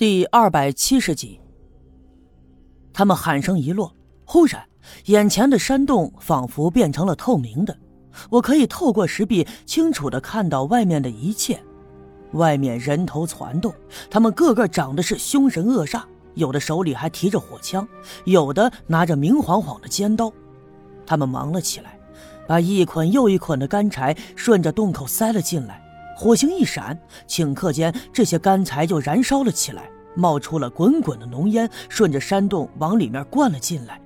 第二百七十集，他们喊声一落，忽然，眼前的山洞仿佛变成了透明的，我可以透过石壁清楚的看到外面的一切。外面人头攒动，他们个个长得是凶神恶煞，有的手里还提着火枪，有的拿着明晃晃的尖刀。他们忙了起来，把一捆又一捆的干柴顺着洞口塞了进来。火星一闪，顷刻间，这些干柴就燃烧了起来，冒出了滚滚的浓烟，顺着山洞往里面灌了进来。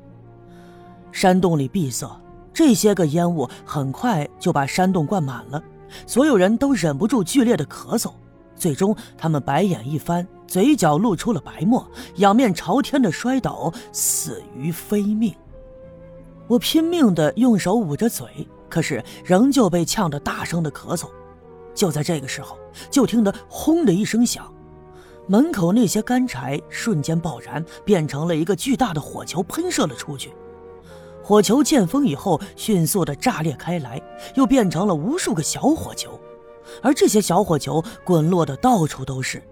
山洞里闭塞，这些个烟雾很快就把山洞灌满了，所有人都忍不住剧烈的咳嗽。最终，他们白眼一翻，嘴角露出了白沫，仰面朝天的摔倒，死于非命。我拼命的用手捂着嘴，可是仍旧被呛得大声的咳嗽。就在这个时候，就听得“轰”的一声响，门口那些干柴瞬间爆燃，变成了一个巨大的火球，喷射了出去。火球见风以后，迅速的炸裂开来，又变成了无数个小火球，而这些小火球滚落的到处都是，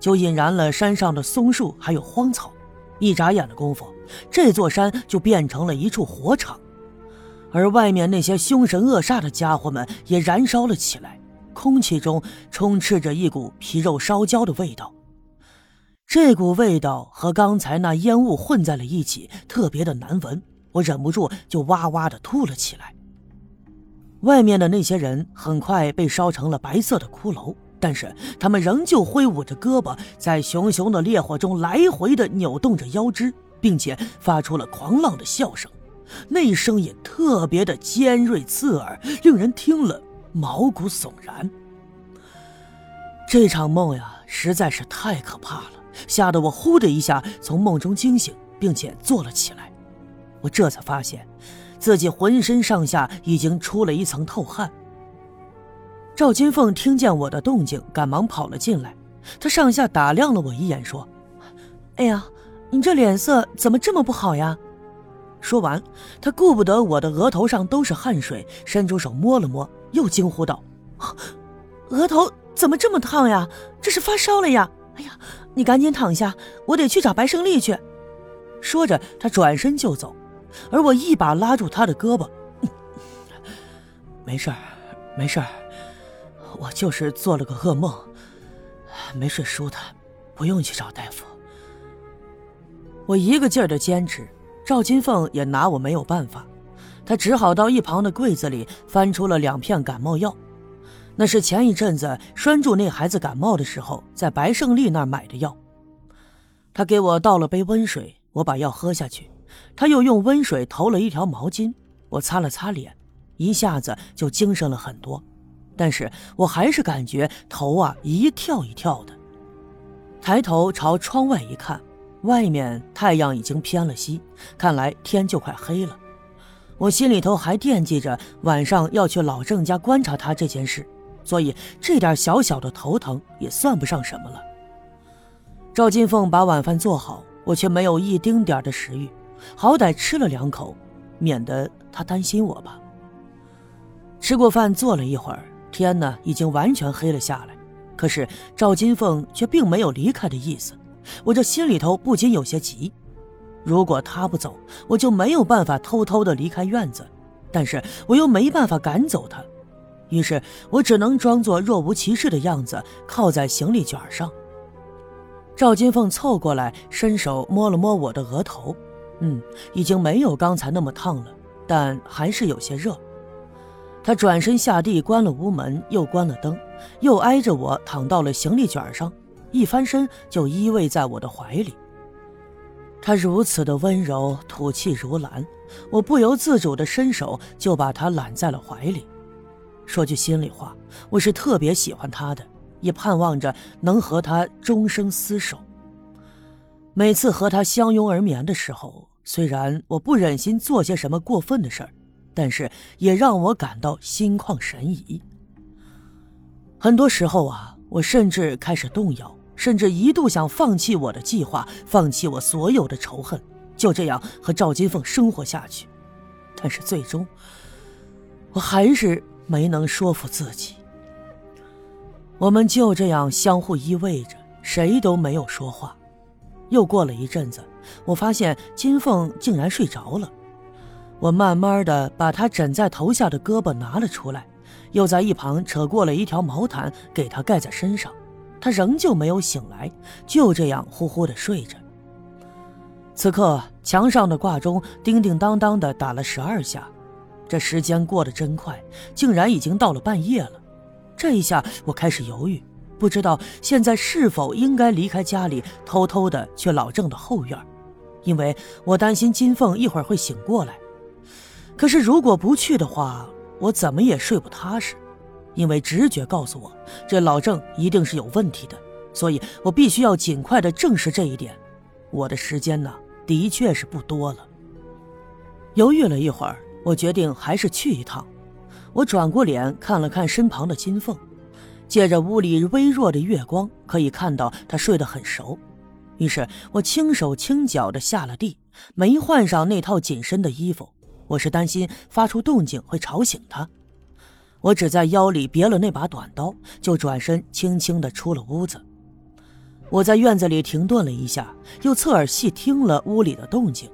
就引燃了山上的松树还有荒草。一眨眼的功夫，这座山就变成了一处火场，而外面那些凶神恶煞的家伙们也燃烧了起来。空气中充斥着一股皮肉烧焦的味道，这股味道和刚才那烟雾混在了一起，特别的难闻。我忍不住就哇哇的吐了起来。外面的那些人很快被烧成了白色的骷髅，但是他们仍旧挥舞着胳膊，在熊熊的烈火中来回的扭动着腰肢，并且发出了狂浪的笑声，那声音特别的尖锐刺耳，令人听了。毛骨悚然，这场梦呀实在是太可怕了，吓得我呼的一下从梦中惊醒，并且坐了起来。我这才发现，自己浑身上下已经出了一层透汗。赵金凤听见我的动静，赶忙跑了进来，她上下打量了我一眼，说：“哎呀，你这脸色怎么这么不好呀？”说完，他顾不得我的额头上都是汗水，伸出手摸了摸。又惊呼道：“额头怎么这么烫呀？这是发烧了呀！哎呀，你赶紧躺下，我得去找白胜利去。”说着，他转身就走，而我一把拉住他的胳膊：“ 没事儿，没事儿，我就是做了个噩梦，没睡舒坦，不用去找大夫。”我一个劲儿的坚持，赵金凤也拿我没有办法。他只好到一旁的柜子里翻出了两片感冒药，那是前一阵子拴住那孩子感冒的时候在白胜利那儿买的药。他给我倒了杯温水，我把药喝下去。他又用温水投了一条毛巾，我擦了擦脸，一下子就精神了很多。但是我还是感觉头啊一跳一跳的。抬头朝窗外一看，外面太阳已经偏了西，看来天就快黑了。我心里头还惦记着晚上要去老郑家观察他这件事，所以这点小小的头疼也算不上什么了。赵金凤把晚饭做好，我却没有一丁点的食欲，好歹吃了两口，免得他担心我吧。吃过饭，坐了一会儿，天呢已经完全黑了下来，可是赵金凤却并没有离开的意思，我这心里头不禁有些急。如果他不走，我就没有办法偷偷的离开院子，但是我又没办法赶走他，于是我只能装作若无其事的样子，靠在行李卷上。赵金凤凑过来，伸手摸了摸我的额头，嗯，已经没有刚才那么烫了，但还是有些热。他转身下地，关了屋门，又关了灯，又挨着我躺到了行李卷上，一翻身就依偎在我的怀里。他如此的温柔，吐气如兰，我不由自主的伸手就把他揽在了怀里。说句心里话，我是特别喜欢他的，也盼望着能和他终生厮守。每次和他相拥而眠的时候，虽然我不忍心做些什么过分的事儿，但是也让我感到心旷神怡。很多时候啊，我甚至开始动摇。甚至一度想放弃我的计划，放弃我所有的仇恨，就这样和赵金凤生活下去。但是最终，我还是没能说服自己。我们就这样相互依偎着，谁都没有说话。又过了一阵子，我发现金凤竟然睡着了。我慢慢的把她枕在头下的胳膊拿了出来，又在一旁扯过了一条毛毯给她盖在身上。他仍旧没有醒来，就这样呼呼的睡着。此刻墙上的挂钟叮叮当当的打了十二下，这时间过得真快，竟然已经到了半夜了。这一下我开始犹豫。不知道现在是否应该离开家里，偷偷的去老郑的后院，因为我担心金凤一会儿会醒过来。可是如果不去的话，我怎么也睡不踏实，因为直觉告诉我，这老郑一定是有问题的，所以我必须要尽快的证实这一点。我的时间呢，的确是不多了。犹豫了一会儿，我决定还是去一趟。我转过脸看了看身旁的金凤。借着屋里微弱的月光，可以看到她睡得很熟。于是我轻手轻脚的下了地，没换上那套紧身的衣服。我是担心发出动静会吵醒她。我只在腰里别了那把短刀，就转身轻轻地出了屋子。我在院子里停顿了一下，又侧耳细听了屋里的动静。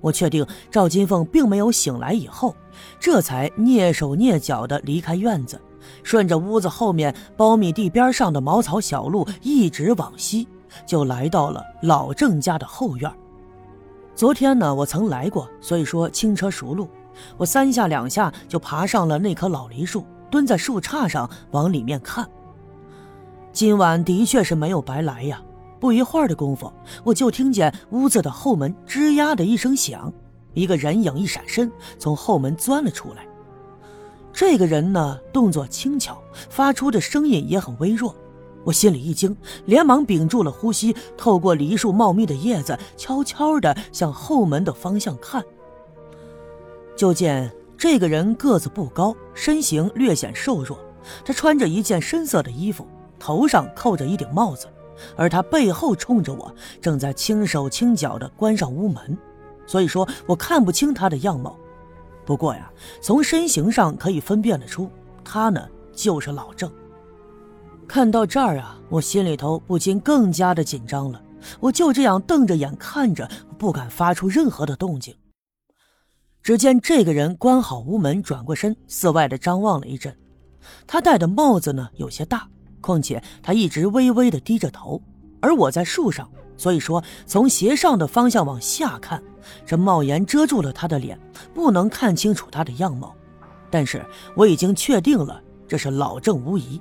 我确定赵金凤并没有醒来以后，这才蹑手蹑脚地离开院子。顺着屋子后面苞米地边上的茅草小路一直往西，就来到了老郑家的后院。昨天呢，我曾来过，所以说轻车熟路。我三下两下就爬上了那棵老梨树，蹲在树杈上往里面看。今晚的确是没有白来呀！不一会儿的功夫，我就听见屋子的后门吱呀的一声响，一个人影一闪身从后门钻了出来。这个人呢，动作轻巧，发出的声音也很微弱。我心里一惊，连忙屏住了呼吸，透过梨树茂密的叶子，悄悄地向后门的方向看。就见这个人个子不高，身形略显瘦弱。他穿着一件深色的衣服，头上扣着一顶帽子，而他背后冲着我，正在轻手轻脚地关上屋门，所以说我看不清他的样貌。不过呀，从身形上可以分辨得出，他呢就是老郑。看到这儿啊，我心里头不禁更加的紧张了。我就这样瞪着眼看着，不敢发出任何的动静。只见这个人关好屋门，转过身，四外的张望了一阵。他戴的帽子呢有些大，况且他一直微微的低着头，而我在树上。所以说，从斜上的方向往下看，这帽檐遮住了他的脸，不能看清楚他的样貌。但是我已经确定了，这是老郑无疑。